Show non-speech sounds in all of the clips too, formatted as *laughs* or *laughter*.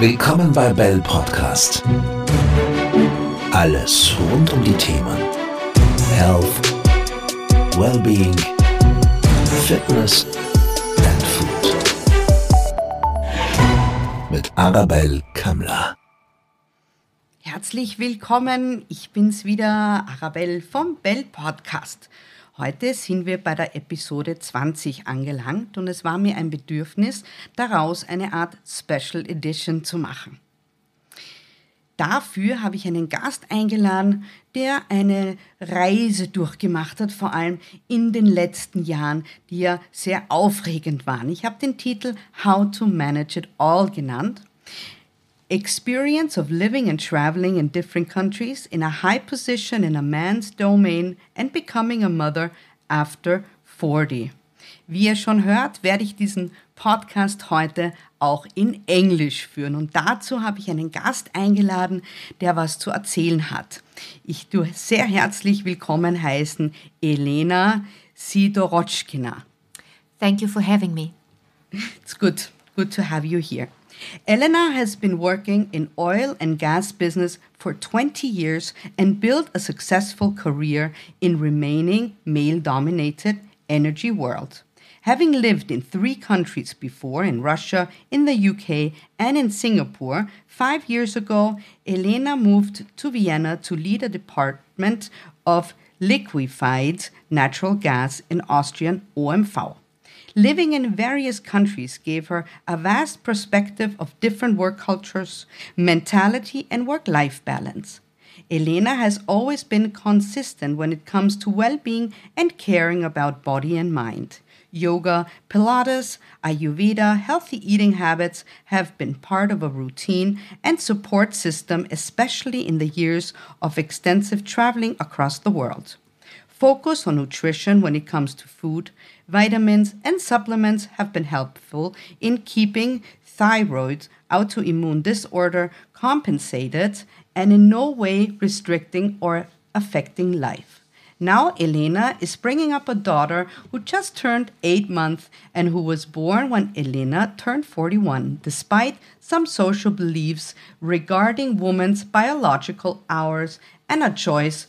Willkommen bei Bell Podcast. Alles rund um die Themen Health, Wellbeing, Fitness and Food. Mit Arabelle Kammler. Herzlich willkommen, ich bin's wieder, Arabelle vom Bell Podcast. Heute sind wir bei der Episode 20 angelangt und es war mir ein Bedürfnis, daraus eine Art Special Edition zu machen. Dafür habe ich einen Gast eingeladen, der eine Reise durchgemacht hat, vor allem in den letzten Jahren, die ja sehr aufregend waren. Ich habe den Titel How to Manage It All genannt experience of living and traveling in different countries in a high position in a man's domain and becoming a mother after 40. Wie ihr schon hört, werde ich diesen Podcast heute auch in Englisch führen. Und dazu habe ich einen Gast eingeladen, der was zu erzählen hat. Ich tue sehr herzlich willkommen heißen Elena Sidorotschkina. Thank you for having me. It's good, good to have you here. Elena has been working in oil and gas business for 20 years and built a successful career in remaining male-dominated energy world. Having lived in three countries before, in Russia, in the UK, and in Singapore, five years ago, Elena moved to Vienna to lead a department of liquefied natural gas in Austrian OMV. Living in various countries gave her a vast perspective of different work cultures, mentality, and work life balance. Elena has always been consistent when it comes to well being and caring about body and mind. Yoga, Pilates, Ayurveda, healthy eating habits have been part of a routine and support system, especially in the years of extensive traveling across the world. Focus on nutrition when it comes to food, vitamins, and supplements have been helpful in keeping thyroid autoimmune disorder compensated and in no way restricting or affecting life. Now, Elena is bringing up a daughter who just turned eight months and who was born when Elena turned 41, despite some social beliefs regarding women's biological hours and a choice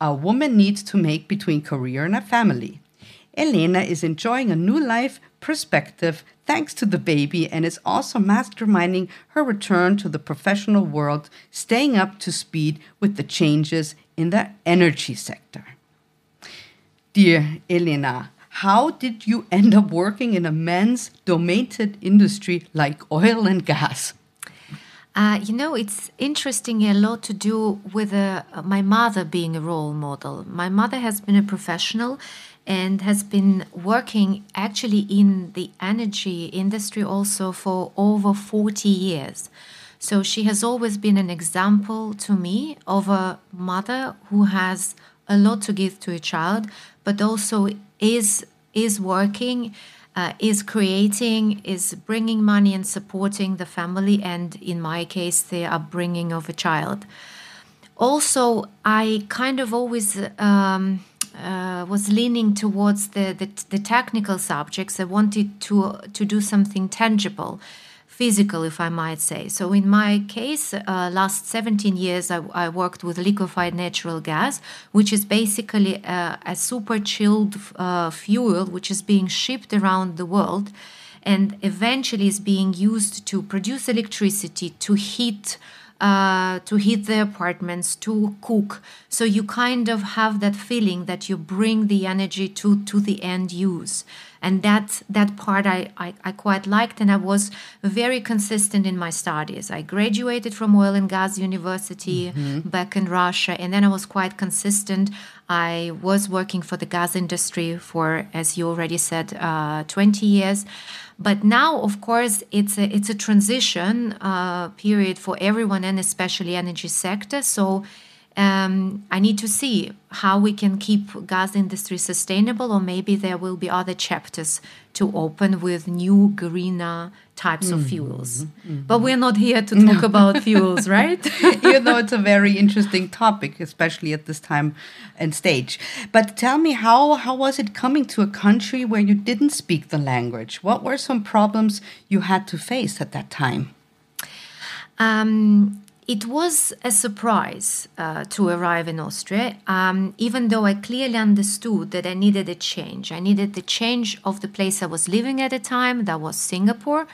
a woman needs to make between career and a family. Elena is enjoying a new life perspective thanks to the baby and is also masterminding her return to the professional world, staying up to speed with the changes in the energy sector. Dear Elena, how did you end up working in a men's dominated industry like oil and gas? Uh, you know, it's interesting a lot to do with uh, my mother being a role model. My mother has been a professional and has been working actually in the energy industry also for over 40 years. So she has always been an example to me of a mother who has a lot to give to a child, but also is is working, uh, is creating, is bringing money and supporting the family, and in my case, the upbringing of a child. Also, I kind of always. Um, uh, was leaning towards the, the, the technical subjects. I wanted to to do something tangible, physical, if I might say. So in my case, uh, last 17 years, I, I, worked with liquefied natural gas, which is basically a, a super chilled uh, fuel which is being shipped around the world and eventually is being used to produce electricity to heat uh, to heat the apartments, to cook. So you kind of have that feeling that you bring the energy to to the end use, and that that part I, I, I quite liked, and I was very consistent in my studies. I graduated from oil and gas university mm-hmm. back in Russia, and then I was quite consistent. I was working for the gas industry for, as you already said, uh, 20 years. But now, of course, it's a, it's a transition uh, period for everyone and especially energy sector. So um, I need to see how we can keep gas industry sustainable, or maybe there will be other chapters to open with new greener types mm-hmm. of fuels. Mm-hmm. But we're not here to talk no. about *laughs* fuels, right? *laughs* you know, it's a very interesting topic, especially at this time and stage. But tell me, how how was it coming to a country where you didn't speak the language? What were some problems you had to face at that time? Um, it was a surprise uh, to arrive in Austria, um, even though I clearly understood that I needed a change. I needed the change of the place I was living at the time, that was Singapore.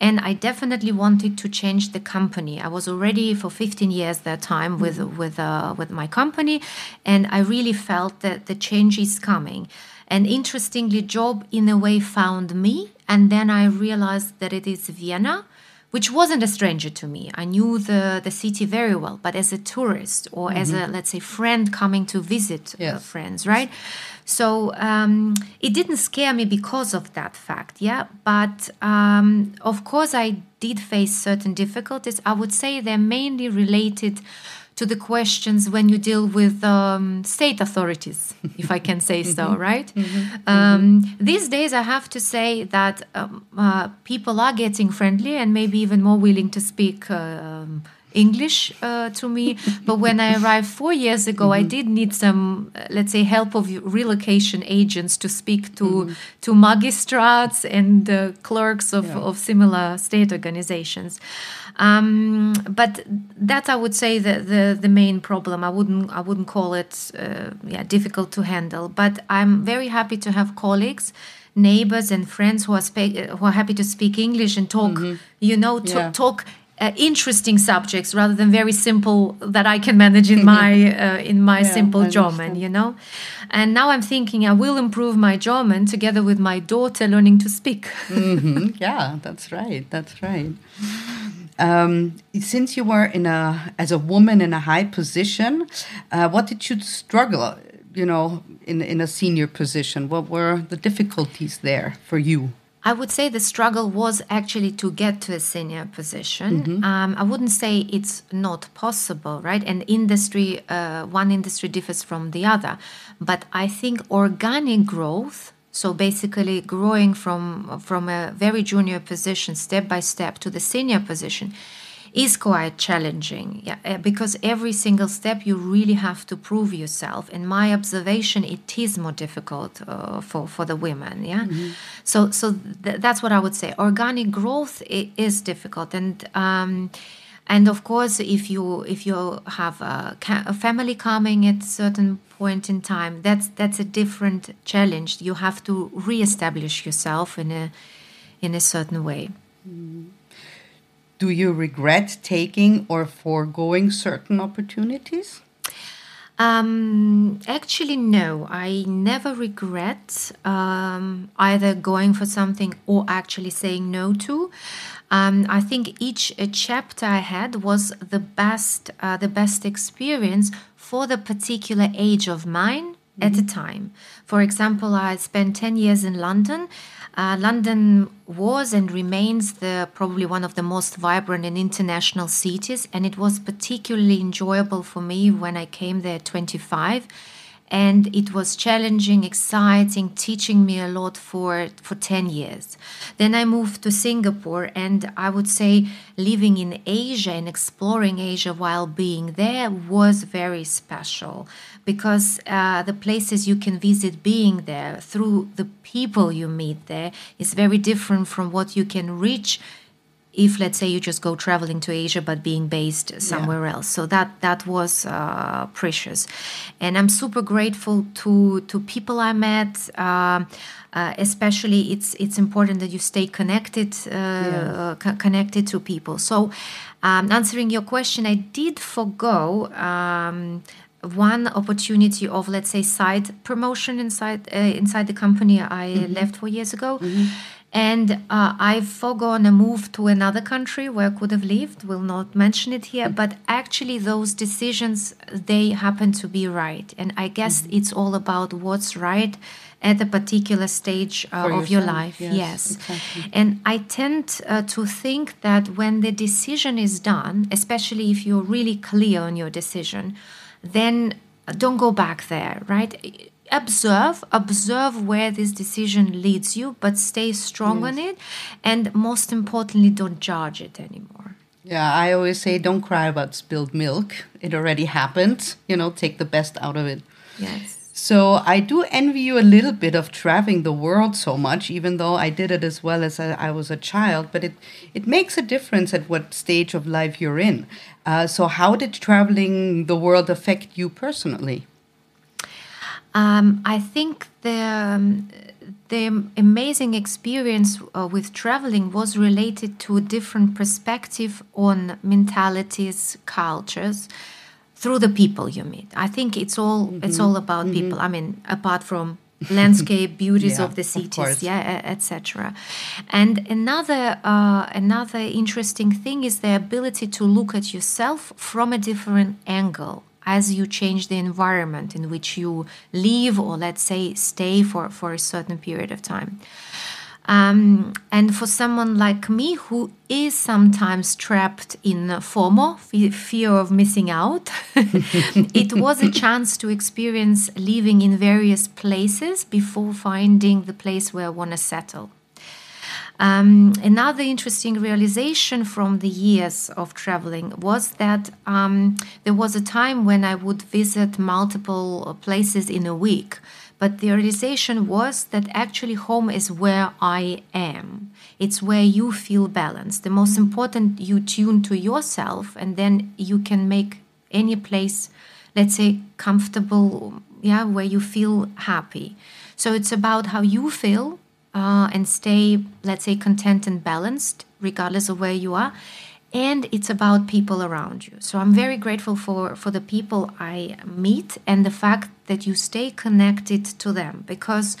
And I definitely wanted to change the company. I was already for 15 years that time with with uh, with my company, and I really felt that the change is coming. And interestingly, job in a way found me, and then I realized that it is Vienna which wasn't a stranger to me. I knew the, the city very well, but as a tourist or mm-hmm. as a, let's say, friend coming to visit uh, yes. uh, friends, right? So um, it didn't scare me because of that fact, yeah. But um, of course, I did face certain difficulties. I would say they're mainly related to the questions when you deal with um, state authorities, if I can say so, mm-hmm. right? Mm-hmm. Um, these days, I have to say that um, uh, people are getting friendly and maybe even more willing to speak. Um, English uh, to me. *laughs* but when I arrived four years ago, mm-hmm. I did need some, uh, let's say, help of relocation agents to speak to mm-hmm. to magistrates and uh, clerks of, yeah. of similar state organizations. Um, but that I would say the, the, the main problem. I wouldn't I wouldn't call it uh, yeah difficult to handle. But I'm very happy to have colleagues neighbors and friends who are who are happy to speak English and talk, mm-hmm. you know, to, yeah. talk uh, interesting subjects rather than very simple that I can manage in *laughs* my uh, in my yeah, simple German, you know. And now I'm thinking I will improve my German together with my daughter learning to speak. *laughs* mm-hmm. Yeah, that's right. That's right. Um, since you were in a as a woman in a high position, uh, what did you struggle? You know, in in a senior position, what were the difficulties there for you? I would say the struggle was actually to get to a senior position. Mm-hmm. Um, I wouldn't say it's not possible, right? And industry, uh, one industry differs from the other. But I think organic growth, so basically growing from from a very junior position step by step to the senior position, is quite challenging yeah, uh, because every single step you really have to prove yourself. In my observation it is more difficult uh, for, for the women yeah? Mm-hmm. so so th- that's what i would say. Organic growth is difficult. And um, and of course if you if you have a, ca- a, family coming at a certain point in time that's that's a different challenge. You have to reestablish yourself in a in a certain way. Mm-hmm. Do you regret taking or foregoing certain opportunities? Um, actually, no. I never regret um, either going for something or actually saying no to. Um, I think each chapter I had was the best, uh, the best experience for the particular age of mine mm-hmm. at a time. For example, I spent ten years in London. Uh, London was and remains the probably one of the most vibrant and international cities, and it was particularly enjoyable for me when I came there at 25 and it was challenging exciting teaching me a lot for for 10 years. Then i moved to singapore and i would say living in asia and exploring asia while being there was very special because uh, the places you can visit being there through the people you meet there is very different from what you can reach if let's say you just go traveling to Asia but being based somewhere yeah. else. So that that was uh, precious, and I'm super grateful to to people I met. Uh, uh, especially, it's it's important that you stay connected uh, yeah. co- connected to people. So, um, answering your question, I did forego. Um, one opportunity of let's say side promotion inside uh, inside the company I mm-hmm. left four years ago, mm-hmm and uh, I've foregone a move to another country where I could have lived. Will not mention it here, but actually, those decisions they happen to be right, and I guess mm-hmm. it's all about what's right at a particular stage uh, of yourself, your life. Yes, yes. Exactly. and I tend uh, to think that when the decision is done, especially if you're really clear on your decision, then don't go back there. Right observe observe where this decision leads you but stay strong yes. on it and most importantly don't judge it anymore yeah i always say don't cry about spilled milk it already happened you know take the best out of it yes So I do envy you a little bit of traveling the world so much, even though I did it as well as I, I was a child. But it it makes a difference at what stage of life you're in. Uh, so how did traveling the world affect you personally? Um, I think the um, the amazing experience uh, with traveling was related to a different perspective on mentalities, cultures through the people you meet. I think it's all mm-hmm. it's all about mm-hmm. people. I mean, apart from landscape beauties yeah, of the cities of yeah etc and another uh, another interesting thing is the ability to look at yourself from a different angle as you change the environment in which you live or let's say stay for for a certain period of time um, and for someone like me who is sometimes trapped in FOMO, fear of missing out, *laughs* it was a chance to experience living in various places before finding the place where I want to settle. Um, another interesting realization from the years of traveling was that um, there was a time when I would visit multiple places in a week but the realization was that actually home is where I am. It's where you feel balanced. The most important, you tune to yourself, and then you can make any place, let's say, comfortable, yeah, where you feel happy. So it's about how you feel uh, and stay, let's say, content and balanced, regardless of where you are and it's about people around you. So I'm very grateful for for the people I meet and the fact that you stay connected to them because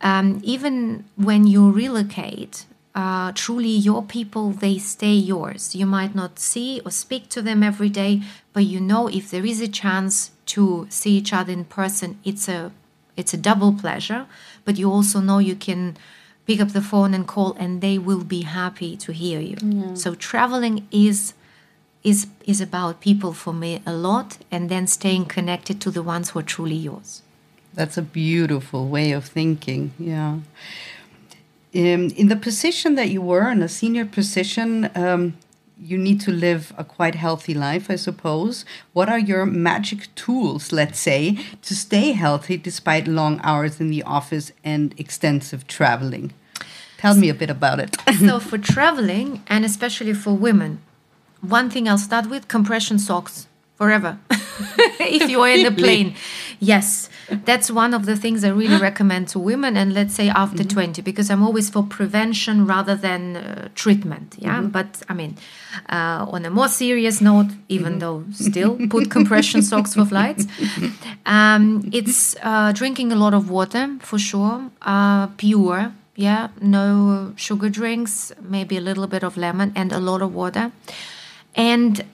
um, even when you relocate. Uh, truly, your people they stay yours. You might not see or speak to them every day, but you know if there is a chance to see each other in person, it's a it's a double pleasure. But you also know you can pick up the phone and call and they will be happy to hear you. Yeah. so traveling is is is about people for me a lot and then staying connected to the ones who are truly yours. That's a beautiful way of thinking yeah. Um, in the position that you were in a senior position um, you need to live a quite healthy life, I suppose. What are your magic tools, let's say, to stay healthy despite long hours in the office and extensive traveling? Tell me a bit about it. *laughs* so, for traveling, and especially for women, one thing I'll start with compression socks forever *laughs* if you are in the plane. Yes, that's one of the things I really recommend to women, and let's say after mm-hmm. 20, because I'm always for prevention rather than uh, treatment. Yeah, mm-hmm. but I mean, uh, on a more serious note, even mm-hmm. though still put compression *laughs* socks for flights, um, it's uh, drinking a lot of water for sure, uh, pure. Yeah, no sugar drinks, maybe a little bit of lemon and a lot of water. And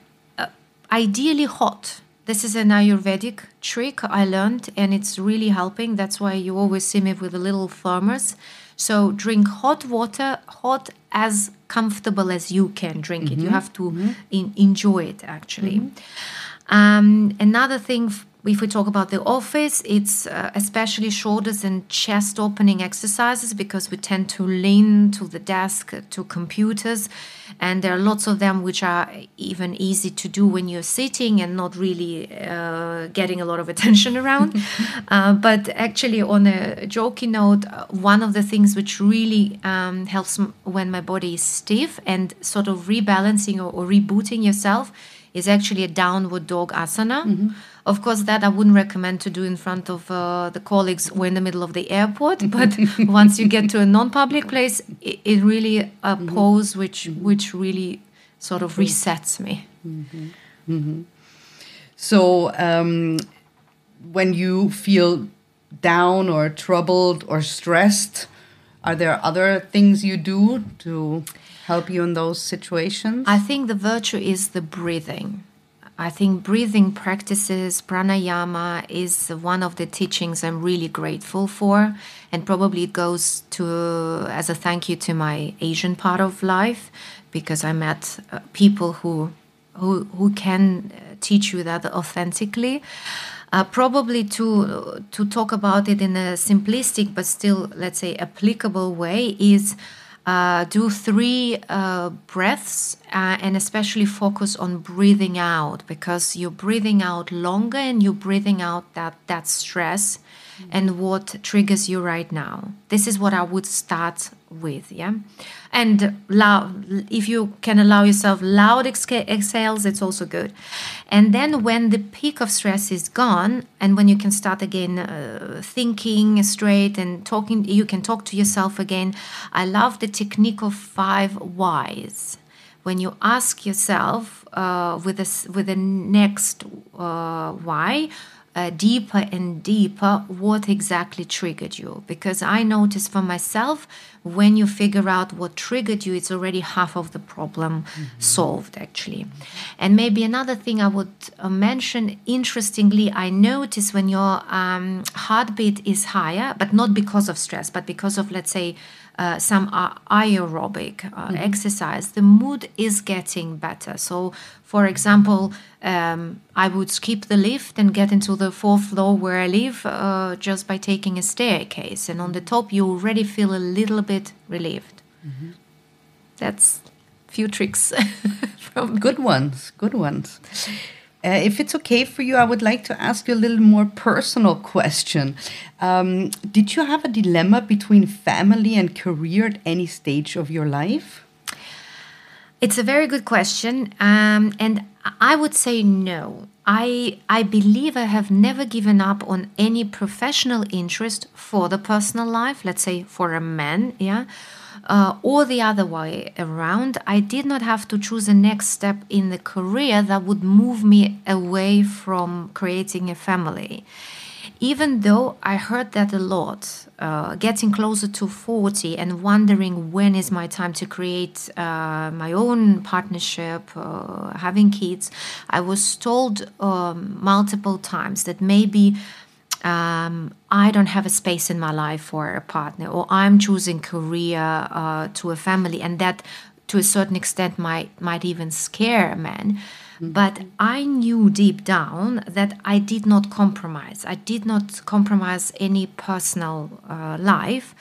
ideally hot. This is an Ayurvedic trick I learned, and it's really helping. That's why you always see me with a little thermos. So drink hot water, hot as comfortable as you can drink mm-hmm. it. You mm-hmm. have to mm-hmm. in, enjoy it actually. Mm-hmm. Um, another thing if we talk about the office, it's uh, especially shoulders and chest opening exercises because we tend to lean to the desk, uh, to computers, and there are lots of them which are even easy to do when you're sitting and not really uh, getting a lot of *laughs* attention around. *laughs* uh, but actually, on a jokey note, uh, one of the things which really um, helps when my body is stiff and sort of rebalancing or, or rebooting yourself is actually a downward dog asana. Mm-hmm of course, that I wouldn't recommend to do in front of uh, the colleagues or in the middle of the airport. *laughs* But *laughs* once you get to a non-public place, it, it really a mm-hmm. pose which which really sort of resets me. Mm-hmm. Mm-hmm. So um, when you feel down or troubled or stressed, are there other things you do to help you in those situations? I think the virtue is the breathing. I think breathing practices, pranayama, is one of the teachings I'm really grateful for. And probably it goes to as a thank you to my Asian part of life because I met uh, people who, who, who can uh, teach you that authentically. Uh, probably to to talk about it in a simplistic but still let's say applicable way is uh, do three uh, breaths uh, and especially focus on breathing out because you're breathing out longer and you're breathing out that, that stress and what triggers you right now. This is what I would start with, yeah. And loud, if you can allow yourself loud exhales, it's also good. And then when the peak of stress is gone, and when you can start again uh, thinking straight and talking, you can talk to yourself again. I love the technique of five whys. When you ask yourself uh, with the with the next uh, why, uh, deeper and deeper what exactly triggered you. Because I noticed for myself, when you figure out what triggered you, it's already half of the problem mm-hmm. solved, actually. And maybe another thing I would uh, mention interestingly, I notice when your um, heartbeat is higher, but not because of stress, but because of, let's say, uh, some aerobic uh, mm-hmm. exercise, the mood is getting better. So, for example, um, I would skip the lift and get into the fourth floor where I live uh, just by taking a staircase. And on the top, you already feel a little bit relieved. Mm-hmm. That's few tricks *laughs* from good ones, good ones. Uh, if it's okay for you, I would like to ask you a little more personal question. Um, did you have a dilemma between family and career at any stage of your life? It's a very good question, um, and I would say no. I I believe I have never given up on any professional interest for the personal life. Let's say for a man, yeah uh, or the other way around, I did not have to choose a next step in the career that would move me away from creating a family. Even though I heard that a lot, uh, getting closer to 40 and wondering when is my time to create uh, my own partnership, uh, having kids, I was told um, multiple times that maybe um, I don't have a space in my life for a partner, or I'm choosing career uh, to a family, and that to a certain extent might might even scare a man. Mm-hmm. But I knew deep down that I did not compromise. I did not compromise any personal uh, life,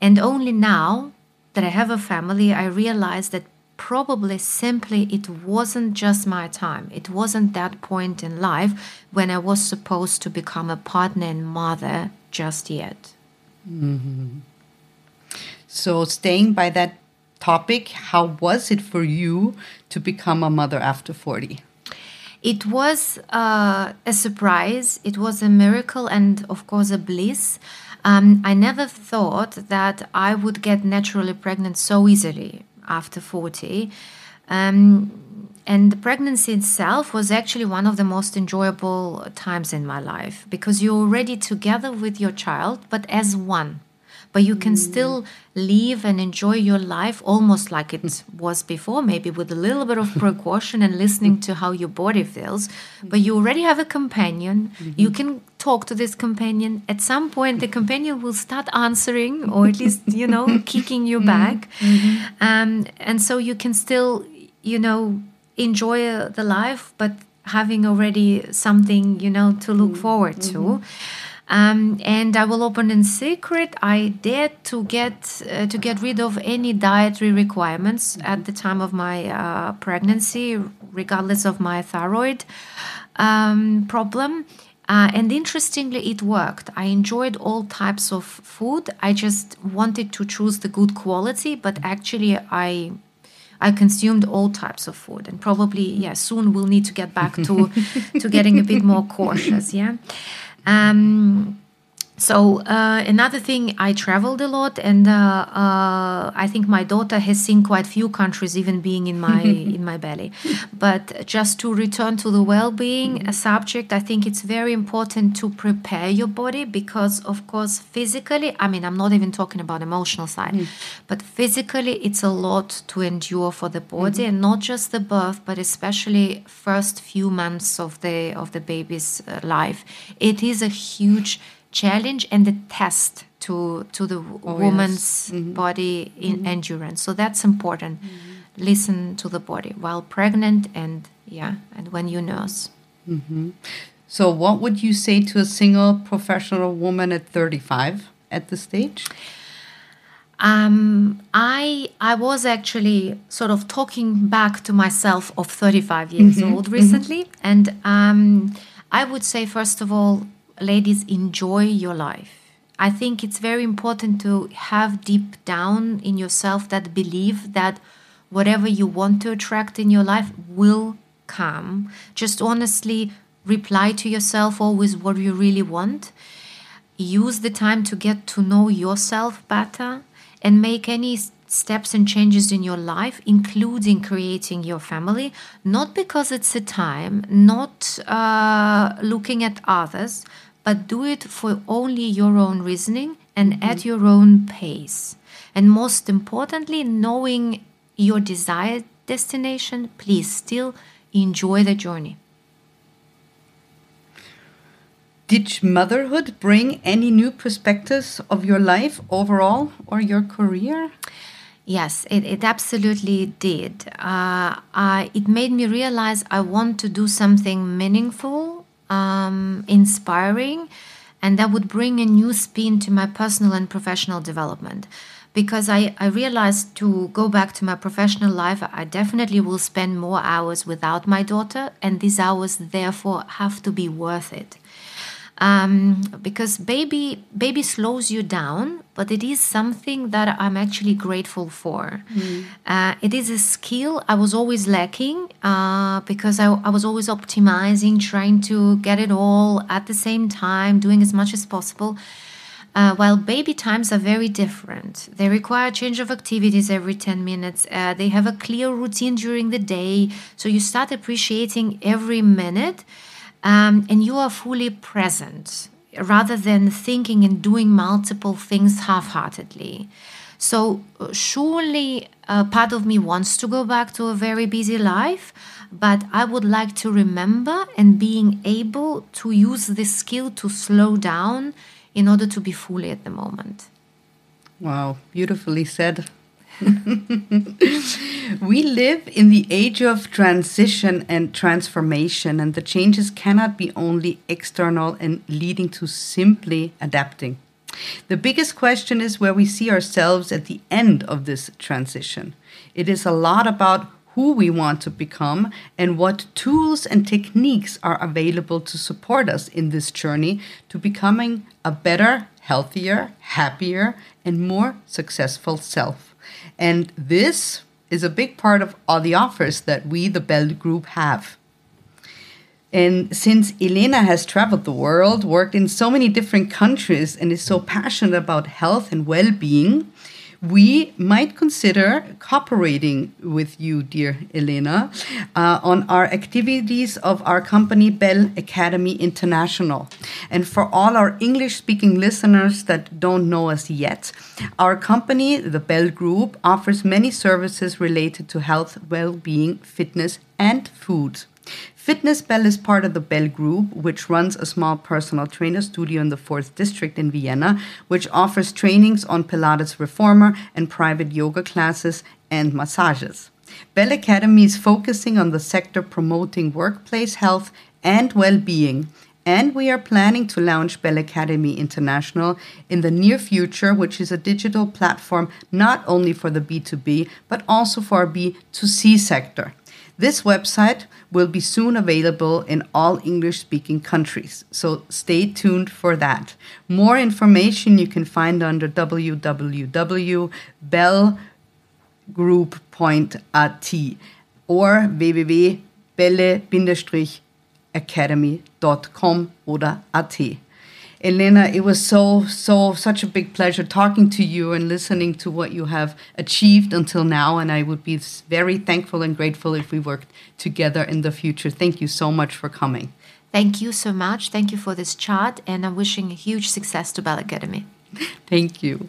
and only now that I have a family, I realize that probably simply it wasn't just my time. It wasn't that point in life when I was supposed to become a partner and mother just yet. Mm-hmm. So, staying by that topic, how was it for you to become a mother after 40? It was uh, a surprise, it was a miracle, and of course, a bliss. Um, I never thought that I would get naturally pregnant so easily after 40. Um, and the pregnancy itself was actually one of the most enjoyable times in my life because you're already together with your child, but as one. But you can still live and enjoy your life almost like it *laughs* was before, maybe with a little bit of precaution and listening to how your body feels. But you already have a companion. Mm-hmm. You can talk to this companion. At some point, the companion will start answering or at least, you know, *laughs* kicking you mm-hmm. back. Mm-hmm. Um, and so you can still, you know, enjoy the life, but having already something, you know, to look mm-hmm. forward to. Um, and I will open in secret. I dared to get uh, to get rid of any dietary requirements at the time of my uh, pregnancy, regardless of my thyroid um, problem. Uh, and interestingly, it worked. I enjoyed all types of food. I just wanted to choose the good quality, but actually, I I consumed all types of food, and probably yeah, soon we'll need to get back to to getting a bit more cautious. Yeah. Um, so uh, another thing, I traveled a lot, and uh, uh, I think my daughter has seen quite few countries, even being in my *laughs* in my belly. But just to return to the well-being mm-hmm. subject, I think it's very important to prepare your body because, of course, physically, I mean, I'm not even talking about emotional side, mm. but physically, it's a lot to endure for the body, mm-hmm. and not just the birth, but especially first few months of the of the baby's uh, life. It is a huge challenge and the test to to the oh, woman's yes. mm-hmm. body in mm-hmm. endurance. So that's important. Mm-hmm. Listen to the body while pregnant and yeah, and when you nurse. Mm-hmm. So, what would you say to a single professional woman at 35 at this stage? Um, I I was actually sort of talking back to myself of 35 years Mm-hmm. old recently, and um, I would say first of all, ladies, enjoy your life. I think it's very important to have deep down in yourself that belief that whatever you want to attract in your life will come. Just honestly reply to yourself always what you really want use the time to get to know yourself better and make any steps and changes in your life, including creating your family, not because it's a time, not uh, looking at others, but do it for only your own reasoning and at your own pace. And most importantly, knowing your desired destination, please still enjoy the journey. Did motherhood bring any new perspectives of your life overall or your career? Yes, it, it absolutely did. Uh, I, it made me realize I want to do something meaningful, um, inspiring, and that would bring a new spin to my personal and professional development. Because I, I realized to go back to my professional life, I definitely will spend more hours without my daughter, and these hours therefore have to be worth it um, because baby baby slows you down but it is something that i'm actually grateful for uh, it is a skill i was always lacking uh, because I, I was always optimizing trying to get it all at the same time doing as much as possible uh, while baby times are very different, they require change of activities every 10 minutes. Uh, they have a clear routine during the day. So you start appreciating every minute um, and you are fully present rather than thinking and doing multiple things half heartedly. So, uh, surely a part of me wants to go back to a very busy life, but I would like to remember and being able to use this skill to slow down in order to be fully at the moment. Wow, beautifully said. *laughs* we live in the age of transition and transformation, and the changes cannot be only external and leading to simply adapting. The biggest question is where we see ourselves at the end of this transition. It is a lot about who we want to become and what tools and techniques are available to support us in this journey to becoming a better, healthier, happier, and more successful self. And this is a big part of all the offers that we, the Bell Group, have. And since Elena has traveled the world, worked in so many different countries, and is so passionate about health and well being, we might consider cooperating with you, dear Elena, uh, on our activities of our company, Bell Academy International. And for all our English speaking listeners that don't know us yet, our company, the Bell Group, offers many services related to health, well being, fitness, and food. Fitness Bell is part of the Bell Group, which runs a small personal trainer studio in the 4th District in Vienna, which offers trainings on Pilates Reformer and private yoga classes and massages. Bell Academy is focusing on the sector promoting workplace health and well being. And we are planning to launch Bell Academy International in the near future, which is a digital platform not only for the B2B, but also for our B2C sector. This website will be soon available in all English speaking countries, so stay tuned for that. More information you can find under www.bellgroup.at or www.belle-academy.com oder at. Elena, it was so, so, such a big pleasure talking to you and listening to what you have achieved until now. And I would be very thankful and grateful if we worked together in the future. Thank you so much for coming. Thank you so much. Thank you for this chat, and I'm wishing a huge success to Bell Academy. *laughs* Thank you.